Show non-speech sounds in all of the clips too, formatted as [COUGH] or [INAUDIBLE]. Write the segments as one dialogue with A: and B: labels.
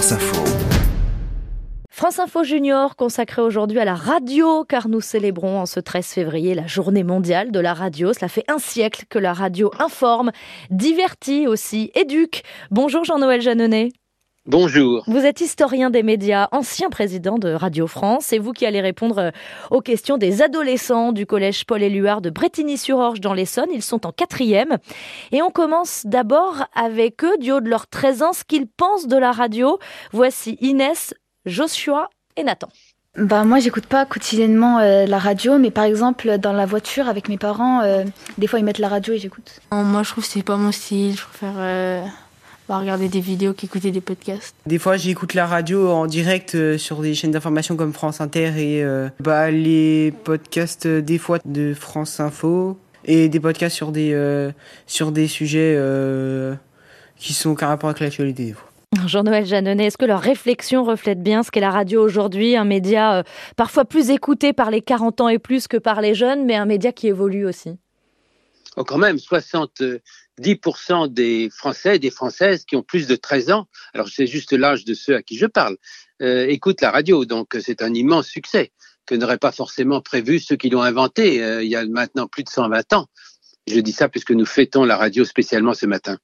A: France Info.
B: Junior consacré aujourd'hui à la radio car nous célébrons en ce 13 février la journée mondiale de la radio. Cela fait un siècle que la radio informe, divertit aussi, éduque. Bonjour Jean-Noël Jeannonnet.
C: Bonjour.
B: Vous êtes historien des médias, ancien président de Radio France. C'est vous qui allez répondre euh, aux questions des adolescents du collège Paul Éluard de Bretigny-sur-Orge dans l'Essonne. Ils sont en quatrième. Et on commence d'abord avec eux, du haut de leurs 13 ans, ce qu'ils pensent de la radio. Voici Inès, Joshua et Nathan.
D: Bah moi j'écoute pas quotidiennement euh, la radio, mais par exemple dans la voiture avec mes parents, euh, des fois ils mettent la radio et j'écoute.
E: Moi je trouve que c'est pas mon style, je préfère euh, bah, regarder des vidéos qu'écouter des podcasts.
F: Des fois, j'écoute la radio en direct euh, sur des chaînes d'information comme France Inter et euh, bah, les podcasts euh, des fois de France Info et des podcasts sur des, euh, sur des sujets euh, qui sont qu'un rapport avec l'actualité des fois.
B: Jean-Noël Jeannonnet, est-ce que leur réflexion reflète bien ce qu'est la radio aujourd'hui? Un média euh, parfois plus écouté par les 40 ans et plus que par les jeunes, mais un média qui évolue aussi
C: Oh, quand même, 70% des Français et des Françaises qui ont plus de 13 ans, alors c'est juste l'âge de ceux à qui je parle, euh, écoutent la radio. Donc euh, c'est un immense succès que n'auraient pas forcément prévu ceux qui l'ont inventé euh, il y a maintenant plus de 120 ans. Je dis ça puisque nous fêtons la radio spécialement ce matin.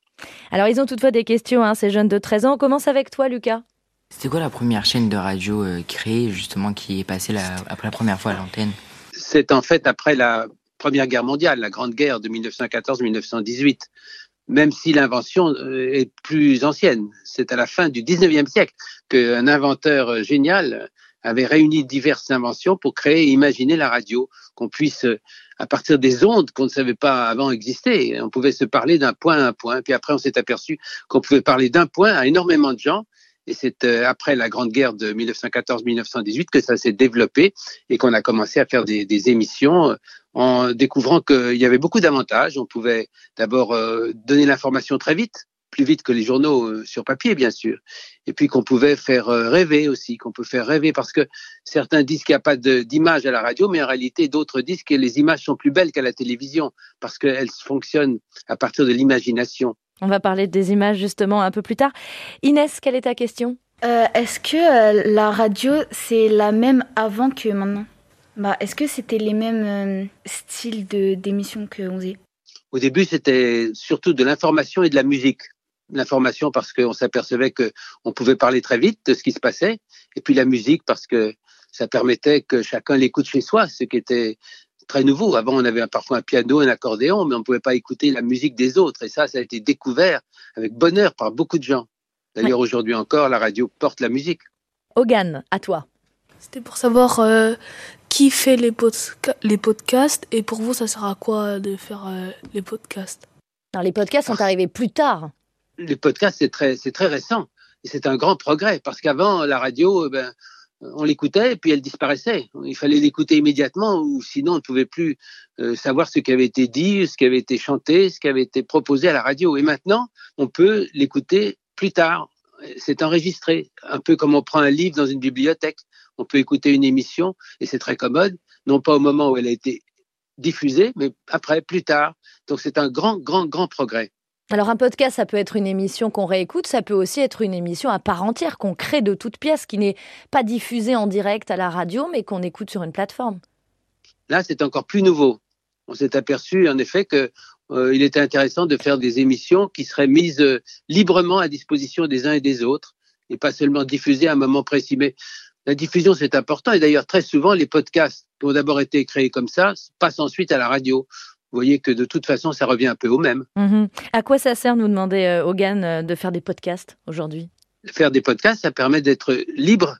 B: Alors ils ont toutefois des questions, hein, ces jeunes de 13 ans. On commence avec toi, Lucas.
G: C'était quoi la première chaîne de radio euh, créée, justement, qui est passée la- après la première fois à l'antenne?
C: C'est en fait après la Première Guerre mondiale, la Grande Guerre de 1914-1918. Même si l'invention euh, est plus ancienne, c'est à la fin du 19e siècle qu'un inventeur euh, génial avait réuni diverses inventions pour créer et imaginer la radio, qu'on puisse, euh, à partir des ondes qu'on ne savait pas avant exister, on pouvait se parler d'un point à un point, puis après on s'est aperçu qu'on pouvait parler d'un point à énormément de gens, et c'est euh, après la Grande Guerre de 1914-1918 que ça s'est développé et qu'on a commencé à faire des, des émissions euh, en découvrant qu'il y avait beaucoup d'avantages. On pouvait d'abord euh, donner l'information très vite, plus vite que les journaux sur papier, bien sûr. Et puis qu'on pouvait faire rêver aussi, qu'on peut faire rêver parce que certains disent qu'il n'y a pas d'image à la radio, mais en réalité, d'autres disent que les images sont plus belles qu'à la télévision parce qu'elles fonctionnent à partir de l'imagination.
B: On va parler des images justement un peu plus tard. Inès, quelle est ta question?
D: Euh, Est-ce que euh, la radio c'est la même avant que maintenant? Bah est-ce que c'était les mêmes euh, styles de d'émissions qu'on faisait?
C: Au début, c'était surtout de l'information et de la musique. L'information parce qu'on s'apercevait que on pouvait parler très vite de ce qui se passait, et puis la musique parce que ça permettait que chacun l'écoute chez soi, ce qui était très nouveau. Avant, on avait parfois un piano, un accordéon, mais on ne pouvait pas écouter la musique des autres. Et ça, ça a été découvert avec bonheur par beaucoup de gens. D'ailleurs, aujourd'hui encore, la radio porte la musique.
B: Hogan, à toi.
E: C'était pour savoir euh, qui fait les, podca- les podcasts et pour vous ça sert à quoi de faire euh, les podcasts?
B: Alors, les podcasts sont arrivés plus tard.
C: les podcasts, c'est très, c'est très récent. Et c'est un grand progrès parce qu'avant, la radio, eh ben, on l'écoutait et puis elle disparaissait. Il fallait l'écouter immédiatement ou sinon on ne pouvait plus euh, savoir ce qui avait été dit, ce qui avait été chanté, ce qui avait été proposé à la radio. Et maintenant, on peut l'écouter plus tard. C'est enregistré, un peu comme on prend un livre dans une bibliothèque. On peut écouter une émission et c'est très commode, non pas au moment où elle a été diffusée, mais après, plus tard. Donc c'est un grand, grand, grand progrès.
B: Alors un podcast, ça peut être une émission qu'on réécoute, ça peut aussi être une émission à part entière qu'on crée de toutes pièces, qui n'est pas diffusée en direct à la radio, mais qu'on écoute sur une plateforme.
C: Là, c'est encore plus nouveau. On s'est aperçu, en effet, que euh, était intéressant de faire des émissions qui seraient mises euh, librement à disposition des uns et des autres, et pas seulement diffusées à un moment précis. Mais la diffusion, c'est important. Et d'ailleurs, très souvent, les podcasts qui ont d'abord été créés comme ça passent ensuite à la radio. Vous voyez que de toute façon, ça revient un peu au même.
B: Mhm. À quoi ça sert, nous demandait euh, Hogan, euh, de faire des podcasts aujourd'hui?
C: Faire des podcasts, ça permet d'être libre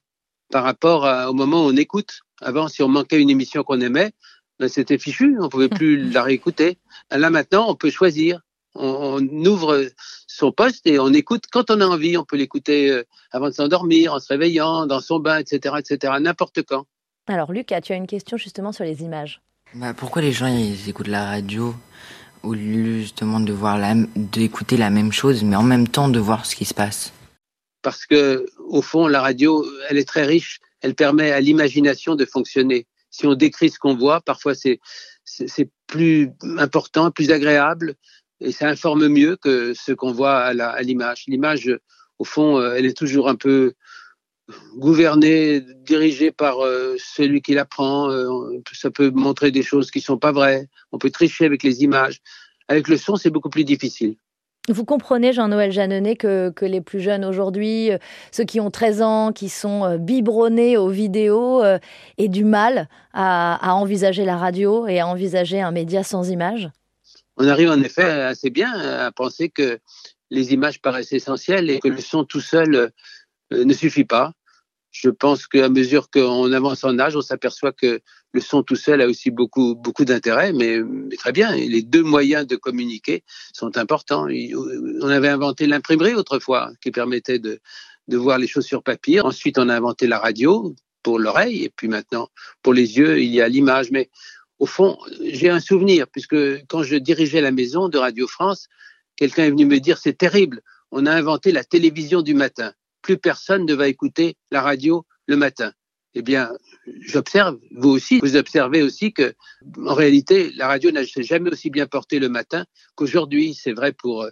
C: par rapport à- au moment où on écoute. Avant, si on manquait une émission qu'on aimait, ben, c'était fichu, on pouvait plus [LAUGHS] la réécouter. Là maintenant, on peut choisir. On, on ouvre son poste et on écoute quand on a envie. On peut l'écouter euh, avant de s'endormir, en se réveillant, dans son bain, etc., etc., n'importe quand.
B: Alors Lucas, tu as une question justement sur les images.
G: Bah, Pourquoi les gens écoutent la radio au lieu justement de voir d'écouter la même chose, mais en même temps de voir ce qui se passe?
C: Parce que au fond, la radio, elle est très riche. Elle permet à l'imagination de fonctionner. Si on décrit ce qu'on voit, parfois c'est c'est plus important, plus agréable, et ça informe mieux que ce qu'on voit à la- à l'image. L'image, au fond, elle est toujours un peu gouvernée, dirigée par celui qui la prend. ça peut montrer des choses qui sont pas vraies. On peut tricher avec les images. Avec le son, c'est beaucoup plus difficile.
B: Vous comprenez, Jean-Noël Jeannonnet, que, que, les plus jeunes aujourd'hui, euh, ceux qui ont 13 ans, qui sont euh, biberonnés aux vidéos, euh, aient du mal à, envisager la radio et à envisager un média sans images?
C: On arrive en effet assez bien à penser que les images paraissent essentielles et que le son tout seul ne suffit pas. Je pense qu'à mesure qu'on avance en âge, on s'aperçoit que le son tout seul a aussi beaucoup, beaucoup d'intérêt, mais, très bien. les deux moyens de communiquer sont importants. On avait inventé l'imprimerie autrefois, qui permettait de, de voir les choses sur papier. Ensuite, on a inventé la radio pour l'oreille, et puis maintenant, pour les yeux, il y a l'image. Mais au fond, j'ai un souvenir, puisque quand je dirigeais la maison de Radio France, quelqu'un est venu me dire, c'est terrible, on a inventé la télévision du matin plus personne ne va écouter la radio le matin. Eh bien, j'observe, vous aussi, vous observez aussi que, en réalité, la radio n'a jamais aussi bien porté le matin qu'aujourd'hui. C'est vrai pour euh,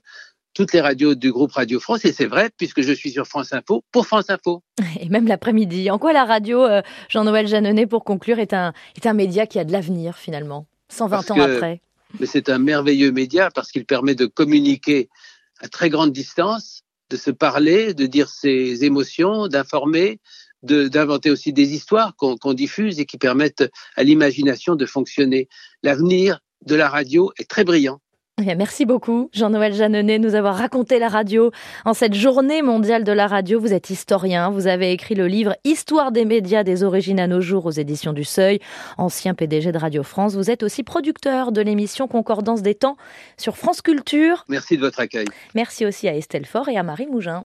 C: toutes les radios du groupe Radio France et c'est vrai puisque je suis sur France Info pour France Info. [LAUGHS]
B: Et même l'après-midi. En quoi la radio, euh, Jean-Noël Jeannonnet, pour conclure, est un, est un média qui a de l'avenir finalement, 120 ans après?
C: Mais c'est un merveilleux média parce qu'il permet de communiquer à très grande distance de se parler, de dire ses émotions, d'informer, d'inventer aussi des histoires qu'on diffuse et qui permettent à l'imagination de fonctionner. L'avenir de la radio est très brillant.
B: Eh merci beaucoup, Jean-Noël Jeannonnet, nous avoir raconté la radio. En cette journée mondiale de la radio, vous êtes historien. Vous avez écrit le livre Histoire des médias des origines à nos jours aux éditions du Seuil, ancien PDG de Radio France. Vous êtes aussi producteur de l'émission Concordance des temps sur France Culture.
C: Merci de votre accueil.
B: Merci aussi à Estelle Faure et à Marie Mougin.